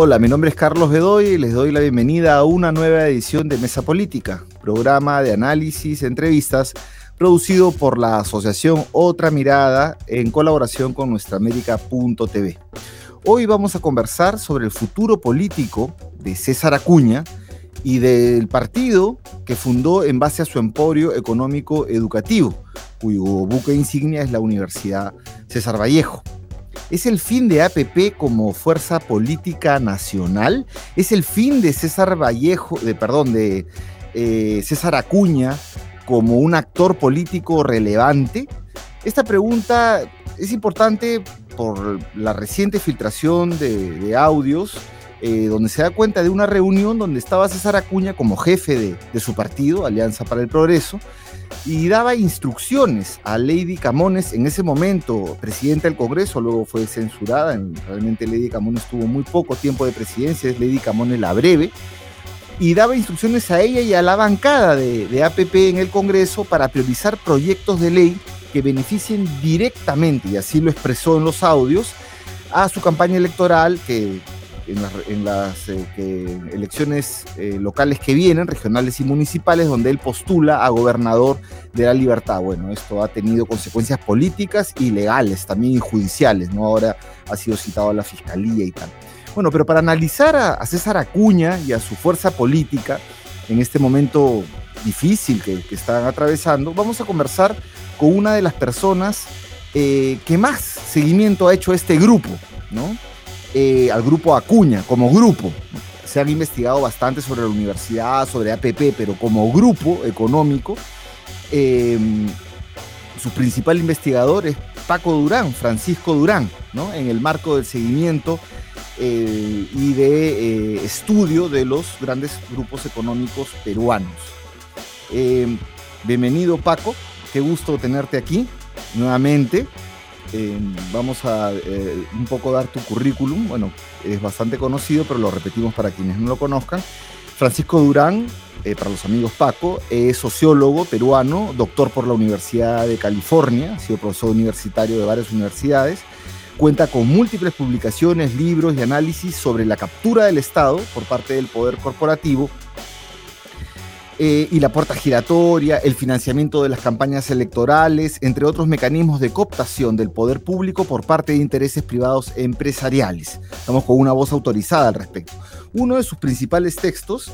Hola, mi nombre es Carlos Bedoy y les doy la bienvenida a una nueva edición de Mesa Política, programa de análisis, entrevistas, producido por la asociación Otra Mirada en colaboración con nuestraamérica.tv. Hoy vamos a conversar sobre el futuro político de César Acuña y del partido que fundó en base a su emporio económico educativo, cuyo buque insignia es la Universidad César Vallejo. ¿Es el fin de APP como fuerza política nacional? ¿Es el fin de César Vallejo, de, perdón, de eh, César Acuña como un actor político relevante? Esta pregunta es importante por la reciente filtración de, audios, eh, donde se da cuenta de una reunión donde estaba César Acuña como jefe de su partido, Alianza para el Progreso, y daba instrucciones a Lady Camones, en ese momento presidenta del Congreso, luego fue censurada, realmente Lady Camones tuvo muy poco tiempo de presidencia, es Lady Camones la breve, y daba instrucciones a ella y a la bancada de, APP en el Congreso para priorizar proyectos de ley que beneficien directamente, y así lo expresó en los audios, a su campaña electoral que en las, eh, elecciones eh, locales que vienen, regionales y municipales, donde él postula a gobernador de la libertad. Bueno, esto ha tenido consecuencias políticas y legales, también judiciales, ¿no? Ahora ha sido citado a la fiscalía y tal. Bueno, pero para analizar a, César Acuña y a su fuerza política en este momento difícil que, están atravesando, vamos a conversar con una de las personas eh, que más seguimiento ha hecho este grupo, ¿no? Eh, al grupo Acuña, como grupo. Se han investigado bastante sobre la universidad, sobre APP, pero como grupo económico, em, su principal investigador es Paco Durán, Francisco Durán, ¿no? en el marco del seguimiento eh, y de eh, estudio de los grandes grupos económicos peruanos. Em, bienvenido Paco, qué gusto tenerte aquí nuevamente. Eh, vamos a eh, un poco dar tu currículum. Bueno, es bastante conocido, pero lo repetimos para quienes no lo conozcan. Francisco Durán, eh, para los amigos Paco, es sociólogo peruano, doctor por la Universidad de California, ha sido profesor universitario de varias universidades. Cuenta con múltiples publicaciones, libros y análisis sobre la captura del Estado por parte del poder corporativo eh, y la puerta giratoria, el financiamiento de las campañas electorales, entre otros mecanismos de cooptación del poder público por parte de intereses privados empresariales. Estamos con una voz autorizada al respecto. Uno de sus principales textos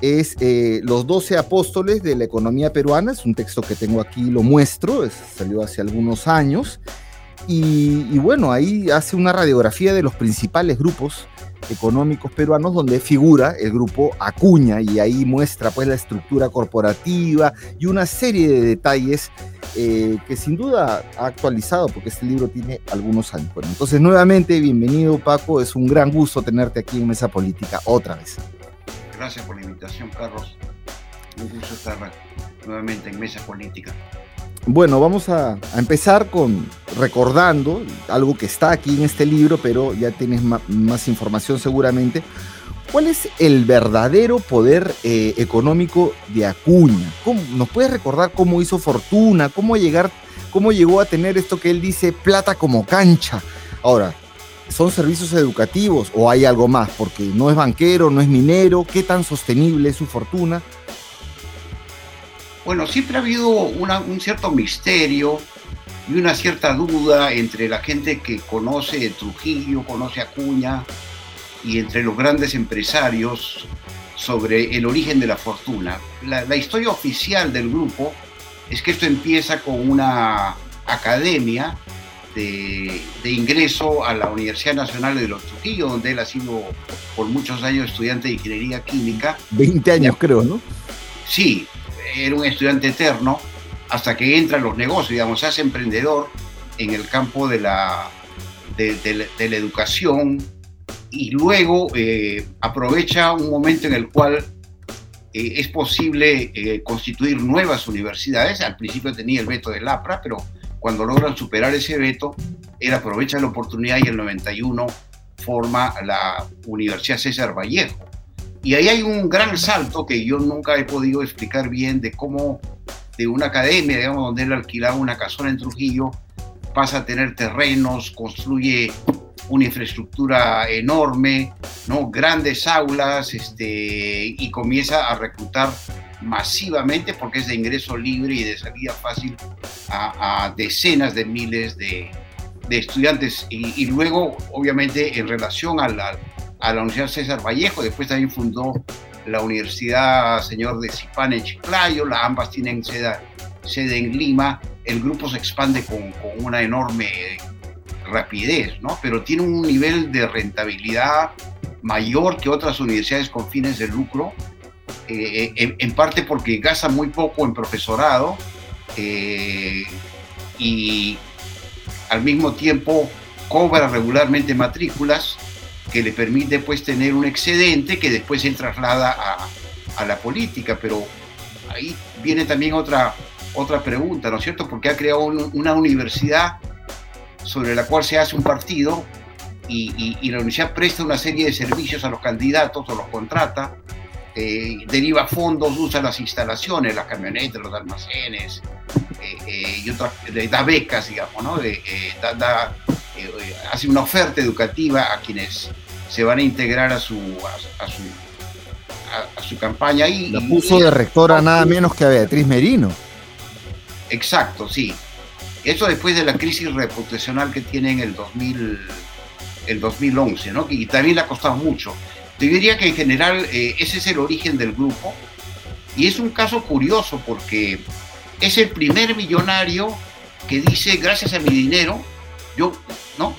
es eh, Los Doce Apóstoles de la Economía Peruana, es un texto que tengo aquí, lo muestro, salió hace algunos años, y, y bueno, ahí hace una radiografía de los principales grupos económicos peruanos donde figura el grupo Acuña y ahí muestra pues la estructura corporativa y una serie de detalles eh, que sin duda ha actualizado porque este libro tiene algunos años. Bueno, entonces nuevamente bienvenido Paco, es un gran gusto tenerte aquí en Mesa Política otra vez. Gracias por la invitación Carlos, un gusto estar nuevamente en Mesa Política. Bueno, vamos a, empezar con recordando algo que está aquí en este libro, pero ya tienes más información seguramente. ¿Cuál es el verdadero poder eh, económico de Acuña? ¿Nos puedes recordar cómo hizo fortuna? ¿Cómo, llegar, ¿Cómo llegó a tener esto que él dice plata como cancha? Ahora, ¿son servicios educativos o hay algo más? Porque no es banquero, no es minero. ¿Qué tan sostenible es su fortuna? Bueno, siempre ha habido un cierto misterio y una cierta duda entre la gente que conoce Trujillo, conoce Acuña y entre los grandes empresarios sobre el origen de la fortuna. La, historia oficial del grupo es que esto empieza con una academia de, de, ingreso a la Universidad Nacional de los Trujillo, donde él ha sido por muchos años estudiante de ingeniería química. 20 años creo, ¿no? Sí, era un estudiante eterno hasta que entra en los negocios, digamos, se hace emprendedor en el campo de la, de, la educación y luego eh, aprovecha un momento en el cual eh, es posible eh, constituir nuevas universidades. Al principio tenía el veto del APRA, pero cuando logran superar ese veto, él aprovecha la oportunidad y el 91 forma la Universidad César Vallejo y ahí hay un gran salto que yo nunca he podido explicar bien de cómo de una academia, digamos, donde él alquilaba una casona en Trujillo, pasa a tener terrenos, construye una infraestructura enorme, ¿no? grandes aulas, este, y comienza a reclutar masivamente, porque es de ingreso libre y de salida fácil, a, decenas de miles de, estudiantes. Y, luego, obviamente, en relación a la, a la Universidad César Vallejo, después también fundó la Universidad Señor de Zipán en Chiclayo, la, ambas tienen sede, en Lima, el grupo se expande con, con una enorme rapidez, ¿no? Pero tiene un nivel de rentabilidad mayor que otras universidades con fines de lucro, eh, eh, en, parte porque gasta muy poco en profesorado eh, y al mismo tiempo cobra regularmente matrículas que le permite pues tener un excedente que después se traslada a, a la política, pero ahí viene también otra, otra pregunta, ¿no es cierto? Porque ha creado una universidad sobre la cual se hace un partido y, la universidad presta una serie de servicios a los candidatos o los contrata, eh, deriva fondos, usa las instalaciones, las camionetas, los almacenes, eh, eh, y otras, da becas, digamos, ¿no? Hace una oferta educativa a quienes se van a integrar a su, a, su, a, su campaña. Y, la puso de rectora nada menos que a Beatriz Merino. Exacto, sí. Eso después de la crisis reputacional que tiene en el, 2000, el 2011, ¿no? Y también le ha costado mucho. Yo diría que en general eh, ese es el origen del grupo. Y es un caso curioso porque es el primer millonario que dice, gracias a mi dinero, yo, ¿no?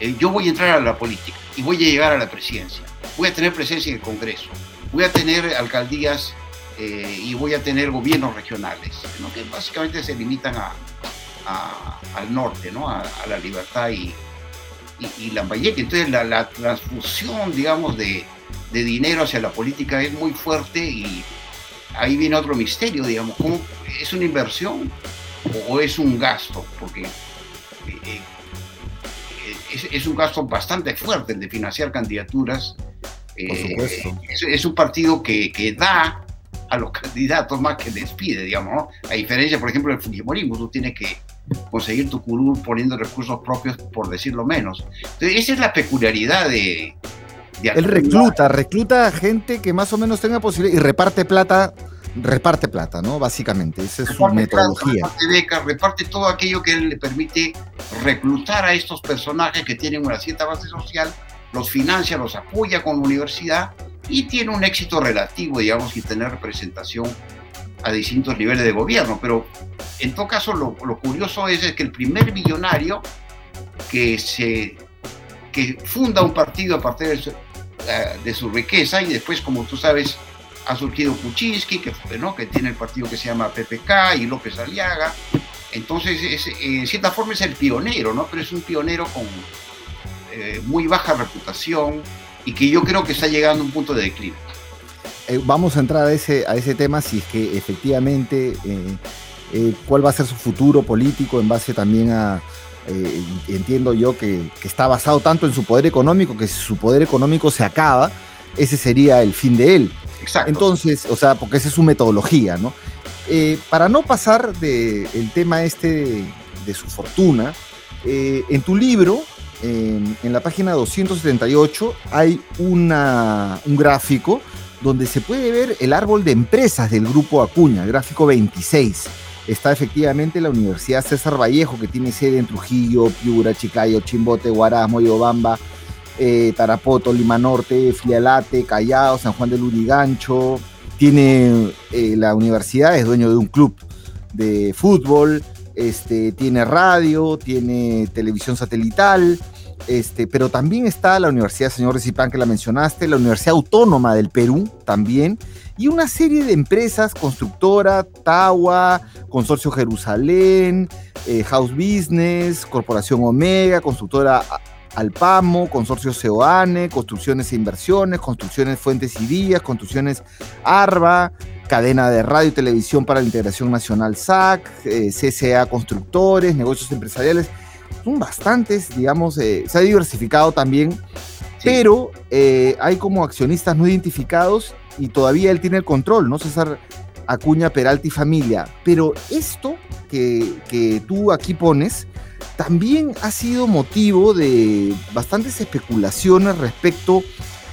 Eh, yo voy a entrar a la política y voy a llegar a la presidencia. Voy a tener presencia en el Congreso. Voy a tener alcaldías eh, y voy a tener gobiernos regionales, que básicamente se limitan al norte, ¿no? a, la libertad y, y, y Entonces la, transfusión, digamos, de, dinero hacia la política es muy fuerte y ahí viene otro misterio, digamos, ¿cómo, ¿es una inversión o, es un gasto? Porque eh, es, es, un gasto bastante fuerte el de financiar candidaturas. Eh, es, es, un partido que, que da a los candidatos más que despide, digamos, ¿no? A diferencia, por ejemplo, del Fujimorismo, tú tienes que conseguir tu curul poniendo recursos propios, por decirlo menos. Entonces, esa es la peculiaridad de... Él recluta, recluta gente que más o menos tenga posibilidad y reparte plata reparte plata, ¿no? Básicamente, esa es su metodología. reparte becas, reparte todo aquello que le permite reclutar a estos personajes que tienen una cierta base social, los financia, los apoya con la universidad y tiene un éxito relativo, digamos, y tener representación a distintos niveles de gobierno. Pero en todo caso, lo, curioso es, que el primer millonario que, se, que funda un partido a partir de su, eh, de su riqueza y después, como tú sabes, ha surgido Kuczynski, que, que tiene el partido que se llama PPK y López Aliaga. Entonces, es, en cierta forma es el pionero, ¿no? Pero es un pionero con eh, muy baja reputación y que yo creo que está llegando a un punto de declive. Eh, vamos a entrar a ese, tema si es que efectivamente eh, eh, cuál va a ser su futuro político en base también a, entiendo yo que, está basado tanto en su poder económico que si su poder económico se acaba, ese sería el fin de él. Exacto. Entonces, o sea, porque esa es su metodología, ¿no? para no pasar del tema este de, su fortuna, en tu libro, en, la página 278, hay una, un gráfico donde se puede ver el árbol de empresas del grupo Acuña, gráfico 26. Está efectivamente la Universidad César Vallejo, que tiene sede en Trujillo, Piura, Chicayo, Chimbote, Huaraz, Moyobamba, eh, Tarapoto, Lima Norte, Flialate, Callao, San Juan del Urigancho. Tiene eh, la universidad, es dueño de un club de fútbol, este, tiene radio, tiene televisión satelital, este, pero también está la Universidad Señor Recipán, que la mencionaste, la Universidad Autónoma del Perú también, y una serie de empresas, constructora, Tawa, Consorcio Jerusalén, eh, House Business, Corporación Omega, Constructora Alpamo, Consorcio Ceoane, Construcciones e Inversiones, Construcciones Fuentes y Días, Construcciones Arba, Cadena de Radio y Televisión para la Integración Nacional SAC, eh, CCA Constructores, Negocios Empresariales son bastantes, digamos, eh, se ha diversificado también, pero eh, hay como accionistas no identificados y todavía él tiene el control, ¿no? César Acuña, Peralta y familia. Pero esto que, que tú aquí pones también ha sido motivo de bastantes especulaciones respecto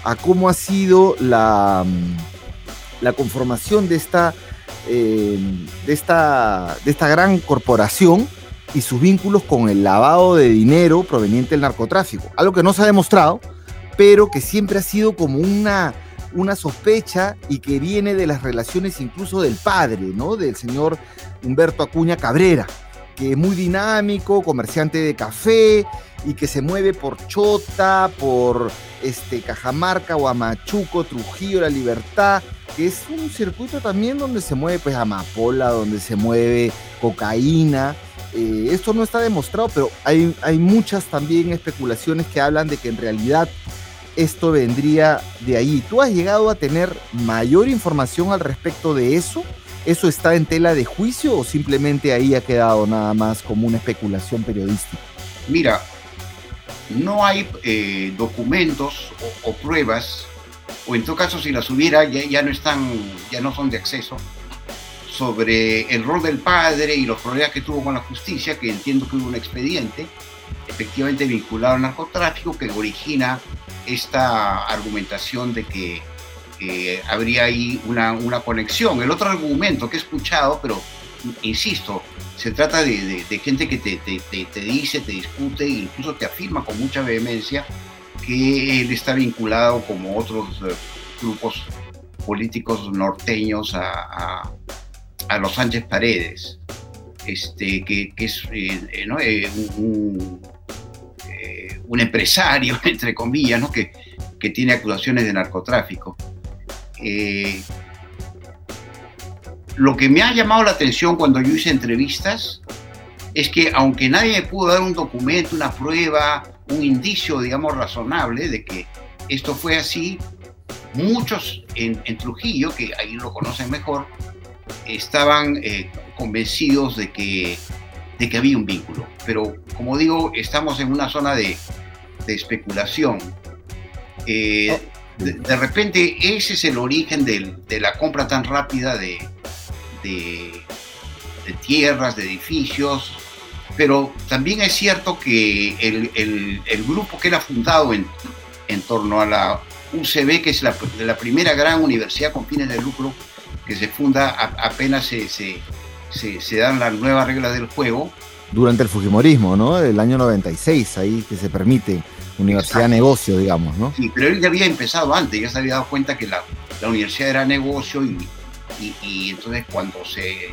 a cómo ha sido la, mm, la conformación de esta, eh, de, esta, de esta gran corporación y sus vínculos con el lavado de dinero proveniente del narcotráfico. Algo que no se ha demostrado, pero que siempre ha sido como una, una sospecha y que viene de las relaciones incluso del padre, ¿no? Del señor Humberto Acuña Cabrera, que es muy dinámico, comerciante de café y que se mueve por Chota, por este, Cajamarca, Huamachuco, Trujillo, La Libertad, que es un circuito también donde se mueve pues amapola, donde se mueve cocaína. Eh, esto no está demostrado, pero hay, hay muchas también especulaciones que hablan de que en realidad esto vendría de ahí. ¿Tú has llegado a tener mayor información al respecto de eso? ¿Eso está en tela de juicio o simplemente ahí ha quedado nada más como una especulación periodística? Mira, no hay eh, documentos o, pruebas, o en todo caso si las hubiera ya, no están, ya no son de acceso, sobre el rol del padre y los problemas que tuvo con la justicia, que entiendo que hubo un expediente efectivamente vinculado al narcotráfico que origina esta argumentación de que habría ahí una, una, conexión. El otro argumento que he escuchado, pero insisto, se trata de, gente que te, te, dice, te discute e incluso te afirma con mucha vehemencia que él está vinculado como otros eh, grupos políticos norteños a, a, los Sánchez Paredes, este, que, que es eh, eh, un, un, empresario, entre comillas, ¿no? que, que tiene acusaciones de narcotráfico. Lo que me ha llamado la atención cuando yo hice entrevistas es que aunque nadie me pudo dar un documento, una prueba, un indicio, digamos, razonable de que esto fue así, muchos en, Trujillo, que ahí lo conocen mejor, estaban eh, convencidos de que, de que había un vínculo. Pero como digo, estamos en una zona de, especulación. Eh, oh. De, repente ese es el origen de la compra tan rápida de, tierras, de edificios, pero también es cierto que el, grupo que era fundado en, torno a la UCB, que es la, primera gran universidad con fines de lucro que se funda apenas se, se, se, dan las nuevas reglas del juego. Durante el Fujimorismo, ¿no? El año 96, ahí que se permite universidad negocio, digamos, ¿no? Sí, pero él ya había empezado antes, ya se había dado cuenta que la, la universidad era negocio y, y, entonces cuando se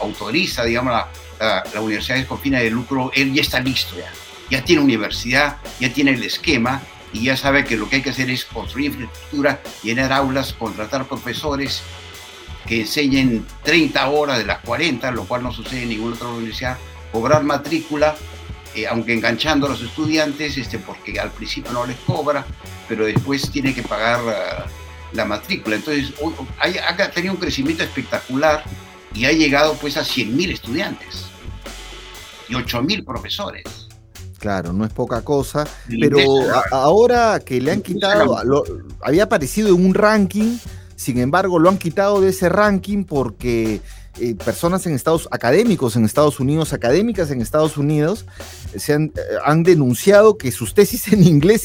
autoriza, digamos, la, la, universidad con fines de lucro, él ya está listo, ya, ya tiene universidad, ya tiene el esquema y ya sabe que lo que hay que hacer es construir infraestructura, llenar aulas, contratar profesores que enseñen 30 horas de las 40, lo cual no sucede en ninguna otra universidad, cobrar matrícula, eh, aunque enganchando a los estudiantes, este, porque al principio no les cobra, pero después tiene que pagar... Ah, la matrícula. Entonces, ha tenido un crecimiento espectacular y ha llegado pues a 100.000 estudiantes y 8.000 profesores. Claro, no es poca cosa, pero ahora que le han quitado, había aparecido en un ranking, sin embargo lo han quitado de ese ranking porque eh, personas en Estados académicos en Estados Unidos, académicas en Estados Unidos, se han, eh, denunciado que sus tesis en inglés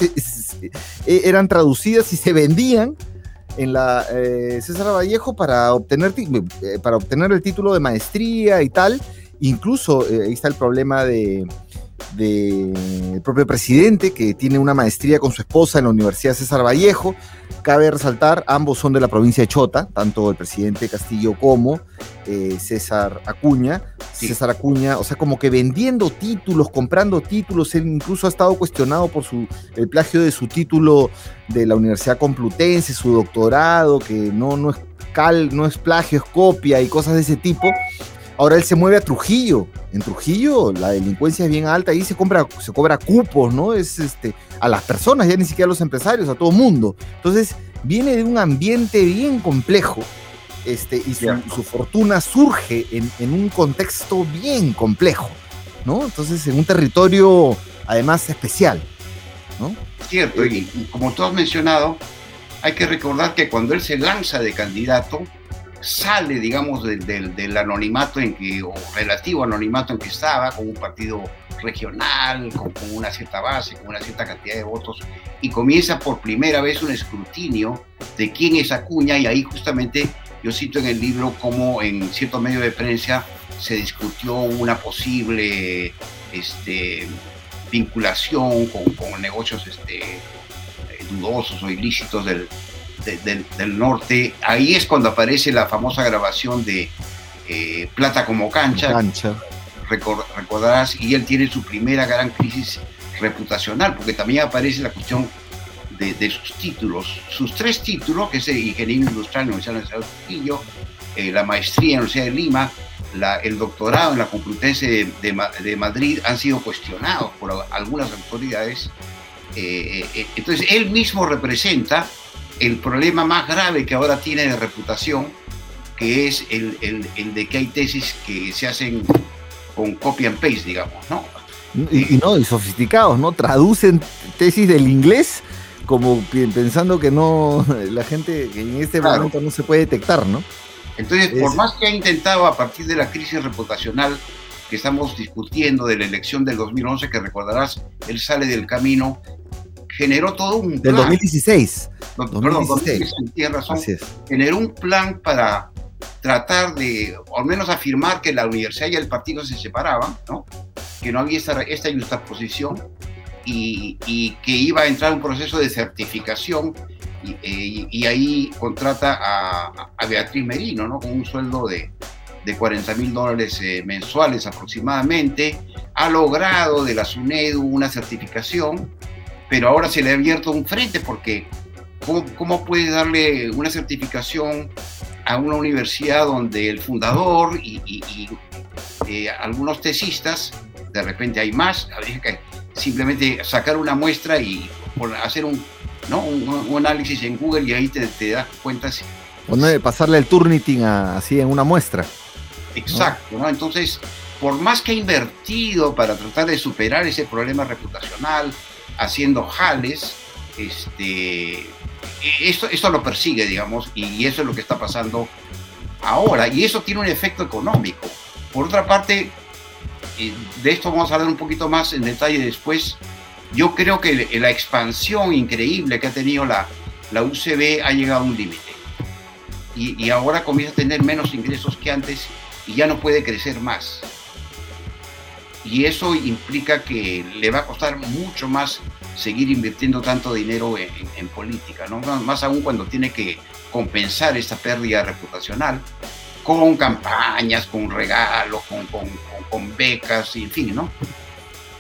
eh, eran traducidas y se vendían en la eh, César Vallejo para obtener, eh, para obtener el título de maestría y tal. Incluso eh, ahí está el problema de, del propio presidente, que tiene una maestría con su esposa en la Universidad César Vallejo. Cabe resaltar, ambos son de la provincia de Chota, tanto el presidente Castillo como eh, César Acuña. César Acuña, o sea, como que vendiendo títulos, comprando títulos, él incluso ha estado cuestionado por su, el plagio de su título de la Universidad Complutense, su doctorado, que no, no, es, cal, no es plagio, es copia y cosas de ese tipo. Ahora él se mueve a Trujillo. En Trujillo la delincuencia es bien alta, ahí se, compra, se cobra cupos, ¿no? Es este, a las personas, ya ni siquiera a los empresarios, a todo mundo. Entonces, viene de un ambiente bien complejo este, y su, fortuna surge en, un contexto bien complejo, ¿no? Entonces, en un territorio además especial, ¿no? Cierto, y como tú has mencionado, hay que recordar que cuando él se lanza de candidato, sale, digamos, del, anonimato en que, o relativo anonimato en que estaba, con un partido regional, con, una cierta base, con una cierta cantidad de votos, y comienza por primera vez un escrutinio de quién es Acuña, y ahí justamente yo cito en el libro cómo en cierto medio de prensa se discutió una posible este, vinculación con, con negocios este, dudosos o ilícitos del, del, norte. Ahí es cuando aparece la famosa grabación de eh, Plata como cancha. cancha. recordarás, y él tiene su primera gran crisis reputacional, porque también aparece la cuestión de, sus títulos. Sus tres títulos, que es el ingeniero industrial en la Universidad de Trujillo, eh, la maestría en la Universidad de Lima, la, el doctorado en la Complutense de, de, Madrid, han sido cuestionados por algunas autoridades. Eh, entonces, él mismo representa el problema más grave que ahora tiene de reputación, que es el, el, de que hay tesis que se hacen con copy and paste, digamos, ¿no? Y, no, y sofisticados, ¿no? Traducen tesis del inglés como pensando que no, la gente que en este momento no se puede detectar, ¿no? Entonces, por más que ha intentado a partir de la crisis reputacional que estamos discutiendo de la elección del 2011, que recordarás, él sale del camino, generó todo un... Del 2016 perdón, tiene razón, generó un plan para tratar de, al menos afirmar que la universidad y el partido se separaban, ¿no? que no había esta, esta justaposición y, y, que iba a entrar un proceso de certificación y, eh, ahí contrata a, a, Beatriz Merino, ¿no? con un sueldo de, de 40 mil dólares eh, mensuales aproximadamente, ha logrado de la SUNEDU una certificación, pero ahora se le ha abierto un frente porque ¿Cómo, puede darle una certificación a una universidad donde el fundador y, eh, algunos tesistas, de repente hay más, habría que simplemente sacar una muestra y hacer un, ¿no? un, análisis en Google y ahí te, das cuenta. Si, pasarle el Turnitin así en una muestra. Exacto, ¿no? Entonces, por más que ha invertido para tratar de superar ese problema reputacional, haciendo jales, este, esto, esto lo persigue, digamos, y eso es lo que está pasando ahora, y eso tiene un efecto económico. Por otra parte, de esto vamos a hablar un poquito más en detalle después, yo creo que la expansión increíble que ha tenido la, la UCB ha llegado a un límite. Y, ahora comienza a tener menos ingresos que antes y ya no puede crecer más. Y eso implica que le va a costar mucho más seguir invirtiendo tanto dinero en, política, ¿no? Más aún cuando tiene que compensar esta pérdida reputacional con campañas, con regalos, con, con, becas, en fin, ¿no?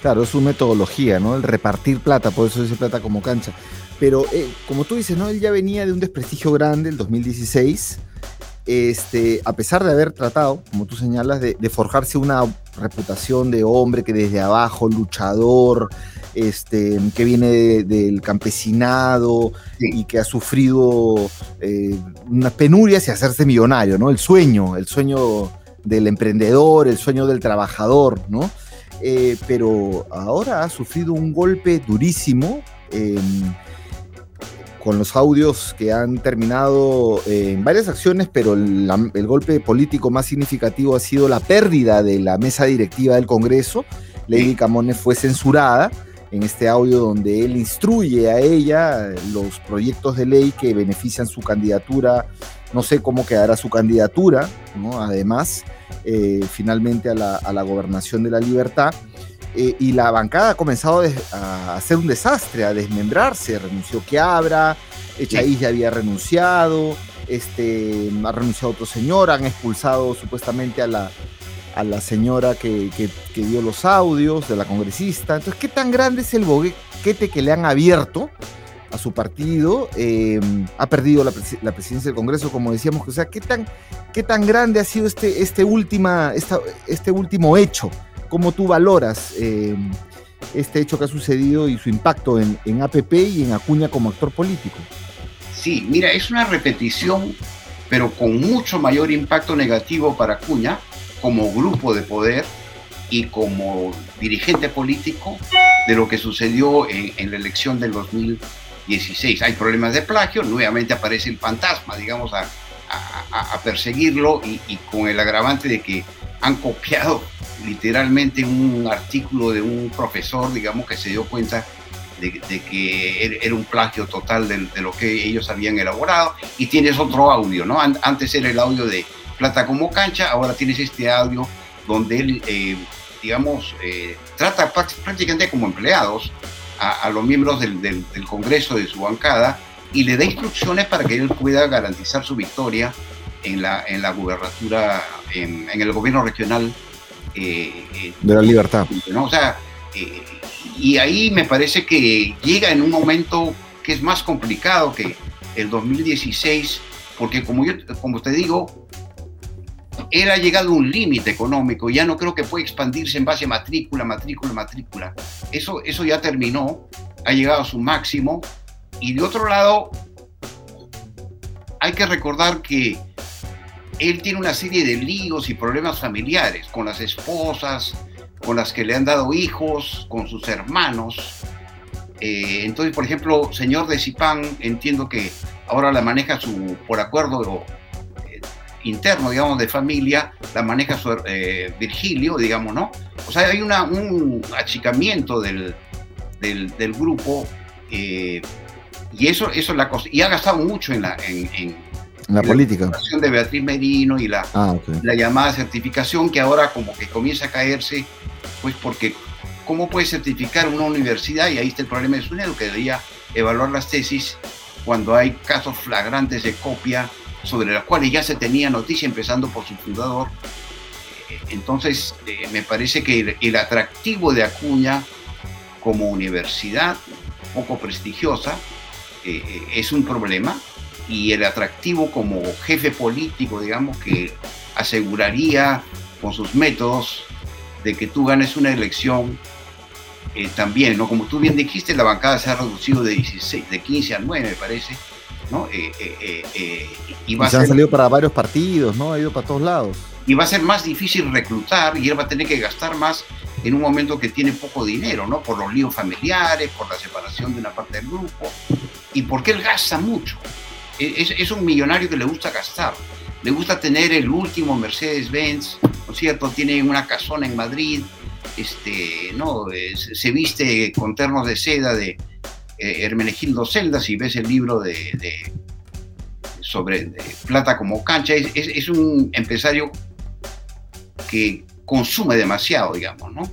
Claro, es su metodología, ¿no? El repartir plata, por eso dice plata como cancha. Pero eh, como tú dices, ¿no? Él ya venía de un desprestigio grande, el 2016. Este, a pesar de haber tratado, como tú señalas, de, de forjarse una reputación de hombre que desde abajo, luchador, este, que viene del campesinado y que ha sufrido eh, unas penurias y hacerse millonario, ¿no? El sueño, el sueño del emprendedor, el sueño del trabajador, ¿no? Eh, pero ahora ha sufrido un golpe durísimo em, con los audios que han terminado en varias acciones, pero el, el, golpe político más significativo ha sido la pérdida de la mesa directiva del Congreso. Lady Camones fue censurada en este audio donde él instruye a ella los proyectos de ley que benefician su candidatura. No sé cómo quedará su candidatura, ¿no? además, eh, finalmente a la, gobernación de la libertad. Eh, y la bancada ha comenzado a hacer un desastre, a desmembrarse. Renunció Quiabra, Echaíz ya había renunciado, este, ha renunciado otro señor, han expulsado supuestamente a la, a la señora que, dio los audios, de la congresista. Entonces, ¿qué tan grande es el boquete que le han abierto a su partido? Em, ha perdido la, presidencia del Congreso, como decíamos. O sea, ¿qué tan, qué tan grande ha sido este, este, última, este último hecho? ¿Cómo tú valoras em, este hecho que ha sucedido y su impacto en, en APP y en Acuña como actor político? Sí, mira, es una repetición, pero con mucho mayor impacto negativo para Acuña, como grupo de poder y como dirigente político de lo que sucedió en, la elección del 2016. Hay problemas de plagio, nuevamente aparece el fantasma, digamos, a, perseguirlo y, con el agravante de que han copiado literalmente un artículo de un profesor, digamos, que se dio cuenta de, que er, era un plagio total de, lo que ellos habían elaborado. Y tienes otro audio, ¿no? Antes era el audio de Plata como cancha, ahora tienes este audio donde él, eh, digamos, eh, trata prácticamente como empleados a, los miembros del, del, Congreso de su bancada y le da instrucciones para que él pueda garantizar su victoria en la, en la gubernatura, en, el gobierno regional. Eh, de la libertad. ¿no? O sea, y ahí me parece que llega en un momento que es más complicado que el 2016, porque como, yo, como te digo, él ha llegado a un límite económico, ya no creo que pueda expandirse en base a matrícula, matrícula, matrícula. Eso, eso ya terminó, ha llegado a su máximo. Y de otro lado, hay que recordar que él tiene una serie de líos y problemas familiares con las esposas, con las que le han dado hijos, con sus hermanos. Eh, entonces, por ejemplo, señor de Zipán, entiendo que ahora la maneja su, por acuerdo eh, interno, digamos, de familia, la maneja su eh, Virgilio, digamos, ¿no? O sea, hay una, un achicamiento del, del, grupo y eso, eso es la cosa. Y ha gastado mucho en la, en, la política. La de Beatriz Merino y la, ah, la llamada certificación que ahora como que comienza a caerse pues porque ¿cómo puede certificar una universidad? Y ahí está el problema de SUNEDU, que debería evaluar las tesis cuando hay casos flagrantes de copia sobre los cuales ya se tenía noticia, empezando por su fundador. Eh, entonces, eh, me parece que el, atractivo de Acuña como universidad poco prestigiosa eh, es un problema y el atractivo como jefe político, digamos, que aseguraría con sus métodos de que tú ganes una elección eh, también, ¿no? Como tú bien dijiste, la bancada se ha reducido de, 16, de 15 a 9, me parece, ¿no? Eh, eh, y, va se han salido para varios partidos, ¿no? Ha ido para todos lados. Y va a ser más difícil reclutar y él va a tener que gastar más en un momento que tiene poco dinero, ¿no? Por los líos familiares, por la separación de una parte del grupo y porque él gasta mucho. Es, es un millonario que le gusta gastar le gusta tener el último Mercedes-Benz, ¿no es cierto? Tiene una casona en Madrid, este, ¿no? se viste con ternos de seda de eh, Hermenegildo Celda, si ves el libro de, sobre Plata como cancha, es, un empresario que consume demasiado, digamos, ¿no?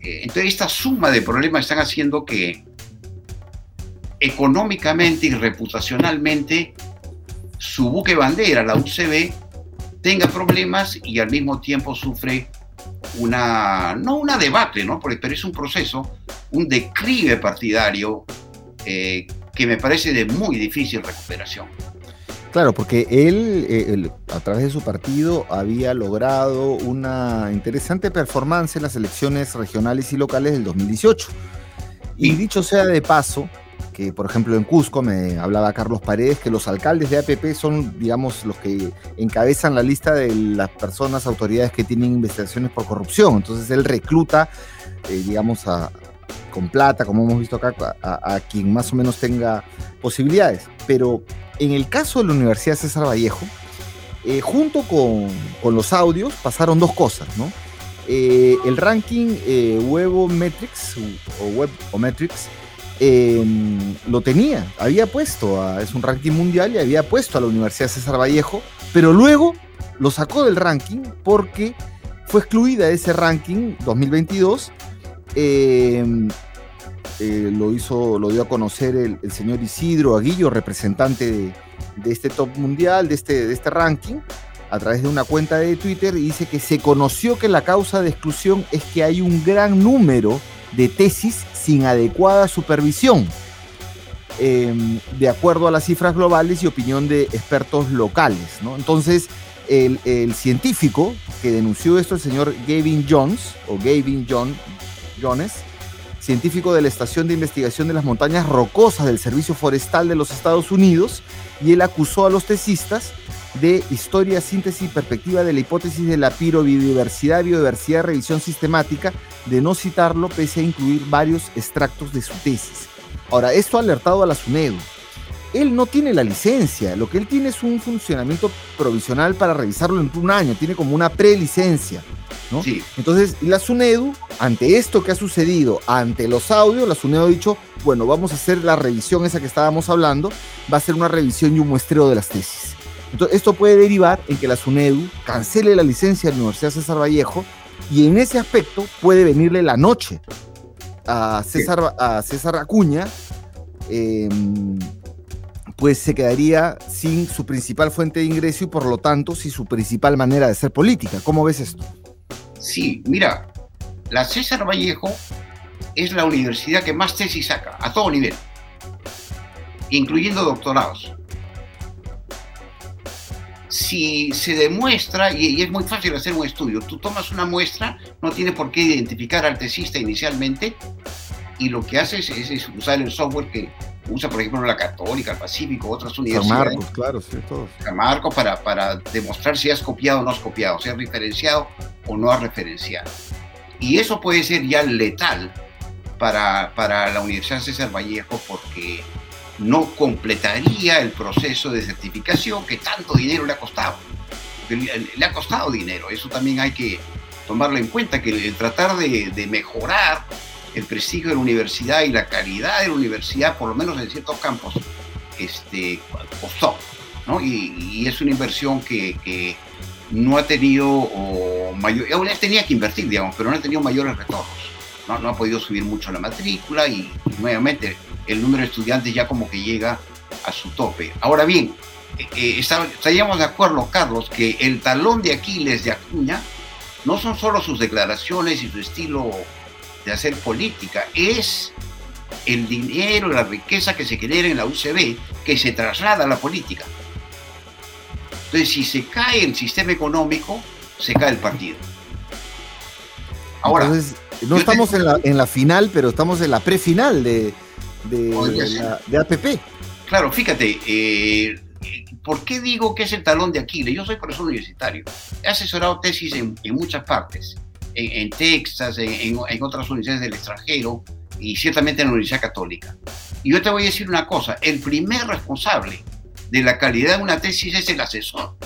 Eh, entonces esta suma de problemas están haciendo que económicamente y reputacionalmente su buque bandera, la UCB, tenga problemas y al mismo tiempo sufre una, no una debate, ¿no? pero es un proceso, un declive partidario eh, que me parece de muy difícil recuperación. Claro, porque él, eh, a través de su partido, había logrado una interesante performance en las elecciones regionales y locales del 2018. Y dicho sea de paso, que por ejemplo en Cusco me hablaba Carlos Paredes, que los alcaldes de APP son, digamos, los que encabezan la lista de las personas, autoridades que tienen investigaciones por corrupción. Entonces él recluta, eh, digamos, con plata, como hemos visto acá, a, quien más o menos tenga posibilidades. Pero en el caso de la Universidad César Vallejo, eh, junto con, con, los audios pasaron dos cosas, ¿no? Eh, el ranking Huevo Metrics o Web o Metrics Em, lo tenía, había puesto, es un ranking mundial y había puesto a la Universidad César Vallejo, pero luego lo sacó del ranking porque fue excluida de ese ranking 2022. Em, eh, lo hizo, lo dio a conocer el, señor Isidro Aguillo, representante de, este top mundial, de este, de este ranking, a través de una cuenta de Twitter, y dice que se conoció que la causa de exclusión es que hay un gran número de tesis sin adecuada supervisión, em, de acuerdo a las cifras globales y opinión de expertos locales. ¿no? Entonces, el, científico que denunció esto, el señor Gavin Jones, o Gavin John, Jones, científico de la Estación de Investigación de las Montañas Rocosas del Servicio Forestal de los Estados Unidos, y él acusó a los tesistas de historia, síntesis y perspectiva de la hipótesis de la pirobiodiversidad, biodiversidad, revisión sistemática, de no citarlo pese a incluir varios extractos de su tesis. Ahora, esto ha alertado a la SUNEDU. Él no tiene la licencia, lo que él tiene es un funcionamiento provisional para revisarlo en un año, tiene como una prelicencia. ¿no? Entonces, la SUNEDU, ante esto que ha sucedido, ante los audios, la SUNEDU ha dicho, bueno, vamos a hacer la revisión esa que estábamos hablando, va a ser una revisión y un muestreo de las tesis. Entonces, esto puede derivar en que la SUNEDU cancele la licencia de la Universidad César Vallejo y en ese aspecto puede venirle la noche a César, a César Acuña, em, pues se quedaría sin su principal fuente de ingreso y por lo tanto sin su principal manera de ser política. ¿Cómo ves esto? Sí, mira, la César Vallejo es la universidad que más tesis saca, a todo nivel, incluyendo doctorados. Si se demuestra, y, es muy fácil hacer un estudio, tú tomas una muestra, no tienes por qué identificar al tesista inicialmente, y lo que haces es usar el software que usa, por ejemplo, la Católica, el Pacífico, otras universidades. San Marcos, claro, sí, todos. San Marcos para, para demostrar si has copiado o no has copiado, si has referenciado o no has referenciado. Y eso puede ser ya letal para, para la Universidad César Vallejo porque no completaría el proceso de certificación que tanto dinero le ha costado. Le, ha costado dinero, eso también hay que tomarlo en cuenta, que el tratar de, mejorar el prestigio de la universidad y la calidad de la universidad, por lo menos en ciertos campos, este, costó. ¿no? Y, es una inversión que, no ha tenido o mayor, aún tenía que invertir, digamos, pero no ha tenido mayores retornos. No, no ha podido subir mucho la matrícula y, nuevamente el número de estudiantes ya como que llega a su tope. Ahora bien, eh, eh, estaríamos de acuerdo, Carlos, que el talón de Aquiles de Acuña no son solo sus declaraciones y su estilo de hacer política, es el dinero, la riqueza que se genera en la UCB que se traslada a la política. Entonces, si se cae el sistema económico, se cae el partido. Ahora, no estamos en, la, en, la, final, pero estamos en la prefinal de, de, de, APP. Claro, fíjate, eh, ¿por qué digo que es el talón de Aquiles? Yo soy profesor universitario, he asesorado tesis en, en muchas partes en, Texas, en, otras universidades del extranjero y ciertamente en la Universidad Católica. Y yo te voy a decir una cosa, el primer responsable de la calidad de una tesis es el asesor.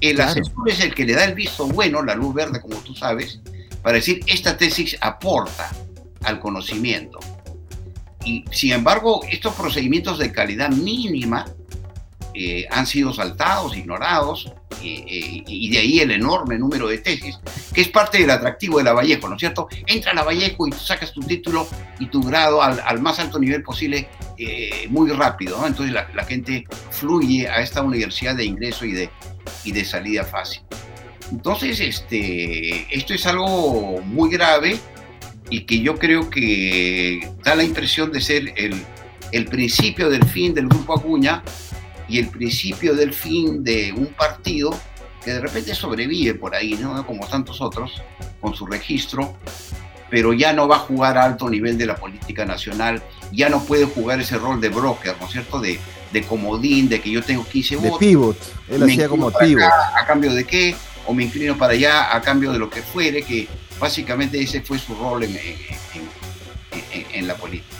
El asesor es el que le da el visto bueno, la luz verde, como tú sabes, para decir, esta tesis aporta al conocimiento. Y sin embargo, estos procedimientos de calidad mínima eh, han sido saltados, ignorados, y de ahí el enorme número de tesis, que es parte del atractivo de la Vallejo, ¿no es cierto? Entra a la Vallejo y sacas tu título y tu grado al, más alto nivel posible eh, muy rápido, ¿no? Entonces la, gente fluye a esta universidad de ingreso y de, y de salida fácil. Entonces, este, esto es algo muy grave y que yo creo que da la impresión de ser el, el principio del fin del Grupo Acuña, y el principio del fin de un partido que de repente sobrevive por ahí, ¿no? como tantos otros, con su registro, pero ya no va a jugar a alto nivel de la política nacional, ya no puede jugar ese rol de broker, ¿no es cierto? De, de comodín, de que yo tengo 15 votos. De pivot, él hacía como pivot. ¿A cambio de qué? O me inclino para allá a cambio de lo que fuere, que básicamente ese fue su rol en, la política.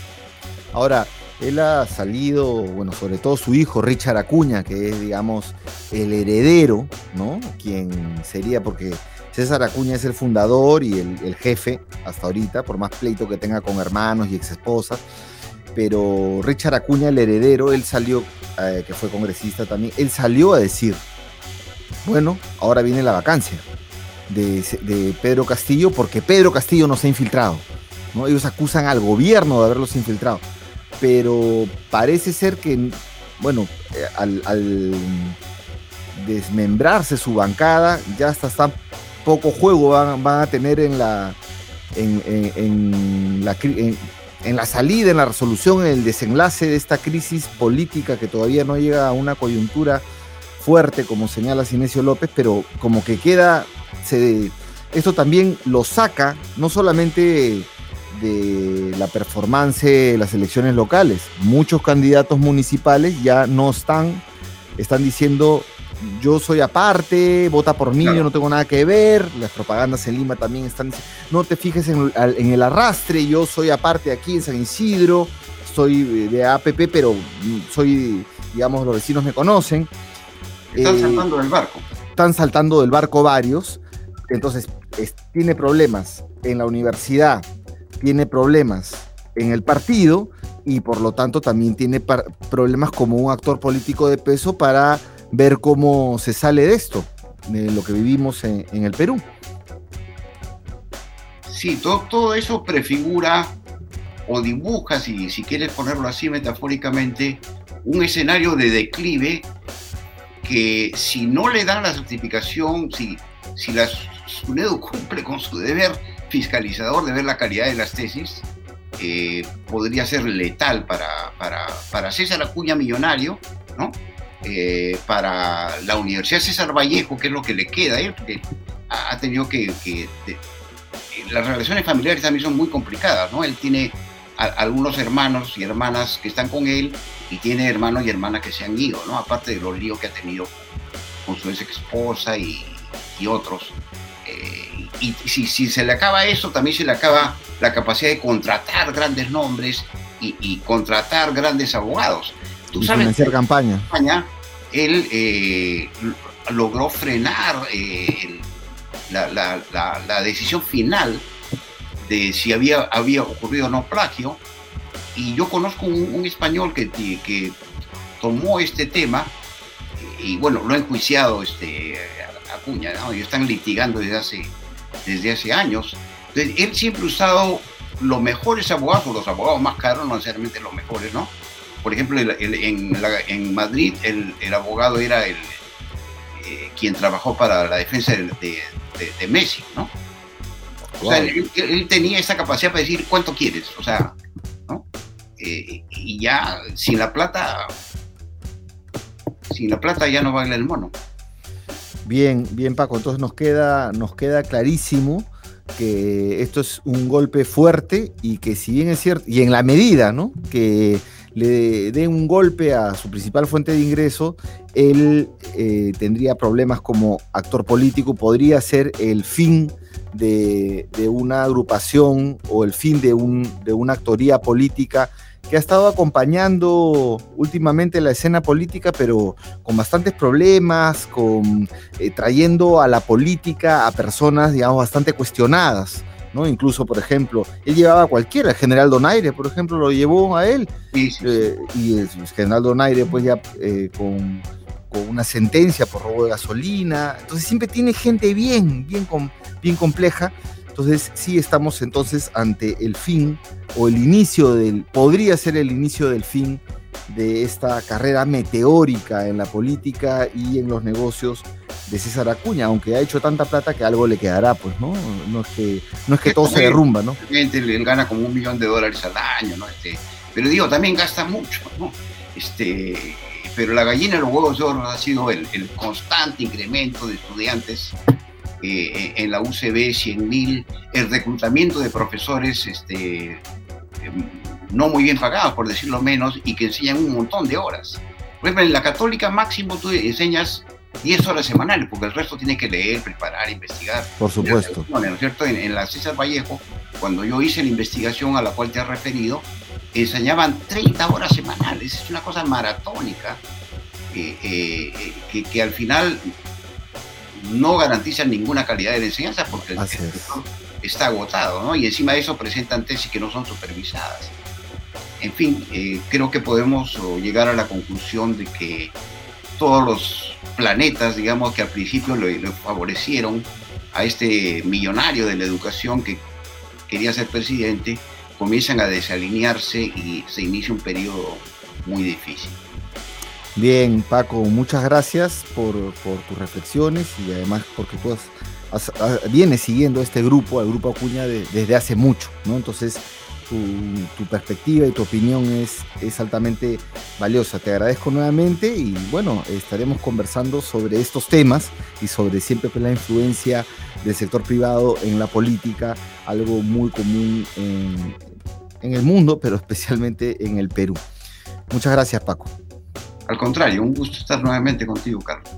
Ahora, él ha salido, bueno, sobre todo su hijo Richard Acuña, que es, digamos, el heredero, ¿no? Quien sería, porque César Acuña es el fundador y el, jefe hasta ahorita, por más pleito que tenga con hermanos y ex esposas. Pero Richard Acuña, el heredero, él salió, eh, que fue congresista también, él salió a decir, bueno, ahora viene la vacancia de, Pedro Castillo porque Pedro Castillo nos ha infiltrado. ¿no? Ellos acusan al gobierno de haberlos infiltrado pero parece ser que, bueno, eh, al, desmembrarse su bancada, ya hasta, está poco juego van, a tener en la, en, la, en, la salida, en la resolución, en el desenlace de esta crisis política que todavía no llega a una coyuntura fuerte, como señala Sinesio López, pero como que queda, se, esto también lo saca, no solamente de la performance de las elecciones locales. Muchos candidatos municipales ya no están, están diciendo yo soy aparte, vota por mí, yo no tengo nada que ver. Las propagandas en Lima también están diciendo, no te fijes en, el arrastre, yo soy aparte aquí en San Isidro, soy de APP, pero soy, digamos, los vecinos me conocen. Están saltando del barco. Están saltando del barco varios, entonces tiene problemas en la universidad, tiene problemas en el partido y por lo tanto también tiene problemas como un actor político de peso para ver cómo se sale de esto, de lo que vivimos en, el Perú. Sí, todo, todo, eso prefigura o dibuja, si, si quieres ponerlo así metafóricamente, un escenario de declive que si no le dan la certificación, si, si la SUNEDU cumple con su deber fiscalizador de ver la calidad de las tesis, eh, podría ser letal para, para, para, César Acuña Millonario, ¿no? Eh, para la Universidad César Vallejo, que es lo que le queda a él, porque ha tenido que... las relaciones familiares también son muy complicadas, ¿no? Él tiene algunos hermanos y hermanas que están con él y tiene hermanos y hermanas que se han ido, ¿no? Aparte de los líos que ha tenido con su ex esposa y, y otros. Eh, y si, si, se le acaba eso, también se le acaba la capacidad de contratar grandes nombres y, contratar grandes abogados. Tú sabes, hacer campaña. España, él eh, logró frenar eh, la, la, la, decisión final de si había, había ocurrido o no plagio. Y yo conozco un, español que, tomó este tema y bueno, lo ha enjuiciado este, Acuña, ¿no? y están litigando desde hace, desde hace años. Entonces, él siempre ha usado los mejores abogados, los abogados más caros, no necesariamente los mejores, ¿no? Por ejemplo, en, en, Madrid el, el, abogado era el, eh, quien trabajó para la defensa de, de, Messi, ¿no? O sea, él, tenía esa capacidad para decir cuánto quieres, o sea, ¿no? Eh, y ya sin la plata, sin la plata ya no baila el mono. Bien, bien Paco, entonces nos queda, nos queda clarísimo que esto es un golpe fuerte y que si bien es cierto, y en la medida, ¿no? Que le dé un golpe a su principal fuente de ingreso, él eh, tendría problemas como actor político, podría ser el fin de, una agrupación o el fin de, un, de una actoría política que ha estado acompañando últimamente la escena política, pero con bastantes problemas, con, eh, trayendo a la política a personas, digamos, bastante cuestionadas. ¿no? Incluso, por ejemplo, él llevaba a cualquiera, el general Donaire, por ejemplo, lo llevó a él. Eh, y el general Donaire, pues ya eh, con, con, una sentencia por robo de gasolina. Entonces siempre tiene gente bien, bien, bien compleja. Entonces sí estamos entonces ante el fin o el inicio del, podría ser el inicio del fin de esta carrera meteórica en la política y en los negocios de César Acuña, aunque ha hecho tanta plata que algo le quedará, pues, ¿no? No es que, no es que todo se derrumba, ¿no? Él gana como un millón de dólares al año, ¿no? Este, pero digo, también gasta mucho, ¿no? Este, pero la gallina de los huevos de oro ha sido el, el constante incremento de estudiantes eh, en la UCB 100.000, el reclutamiento de profesores este, em, no muy bien pagados, por decirlo menos, y que enseñan un montón de horas. Por ejemplo, en la católica máximo tú enseñas 10 horas semanales, porque el resto tiene que leer, preparar, investigar. Por supuesto. ¿no es cierto? En, la César Vallejo, cuando yo hice la investigación a la cual te has referido, enseñaban 30 horas semanales, es una cosa maratónica, eh, eh, que, que, al final no garantizan ninguna calidad de enseñanza porque el está agotado, ¿no? Y encima de eso presentan tesis que no son supervisadas. En fin, eh, creo que podemos llegar a la conclusión de que todos los planetas, digamos, que al principio le, favorecieron a este millonario de la educación que quería ser presidente, comienzan a desalinearse y se inicia un periodo muy difícil. Bien, Paco, muchas gracias por, tus reflexiones y además porque tú vienes siguiendo este grupo, al grupo Acuña, desde hace mucho, ¿no? Entonces, tu, perspectiva y tu opinión es, es altamente valiosa. Te agradezco nuevamente y bueno, estaremos conversando sobre estos temas y sobre siempre la influencia del sector privado en la política, algo muy común en, en el mundo, pero especialmente en el Perú. Muchas gracias, Paco. Al contrario, un gusto estar nuevamente contigo, Carlos.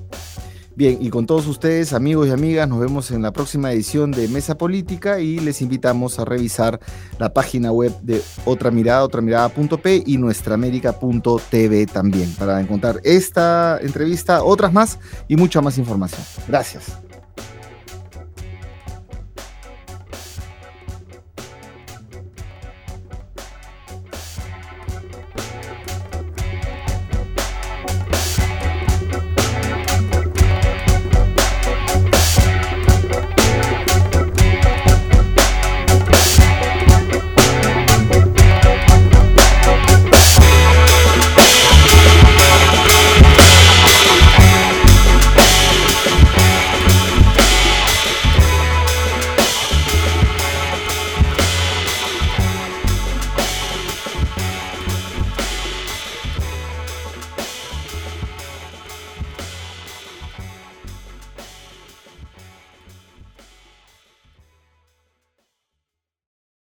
Bien, y con todos ustedes, amigos y amigas, nos vemos en la próxima edición de Mesa Política y les invitamos a revisar la página web de Otra Mirada, otramirada.p y nuestraamérica.tv también para encontrar esta entrevista, otras más y mucha más información. Gracias.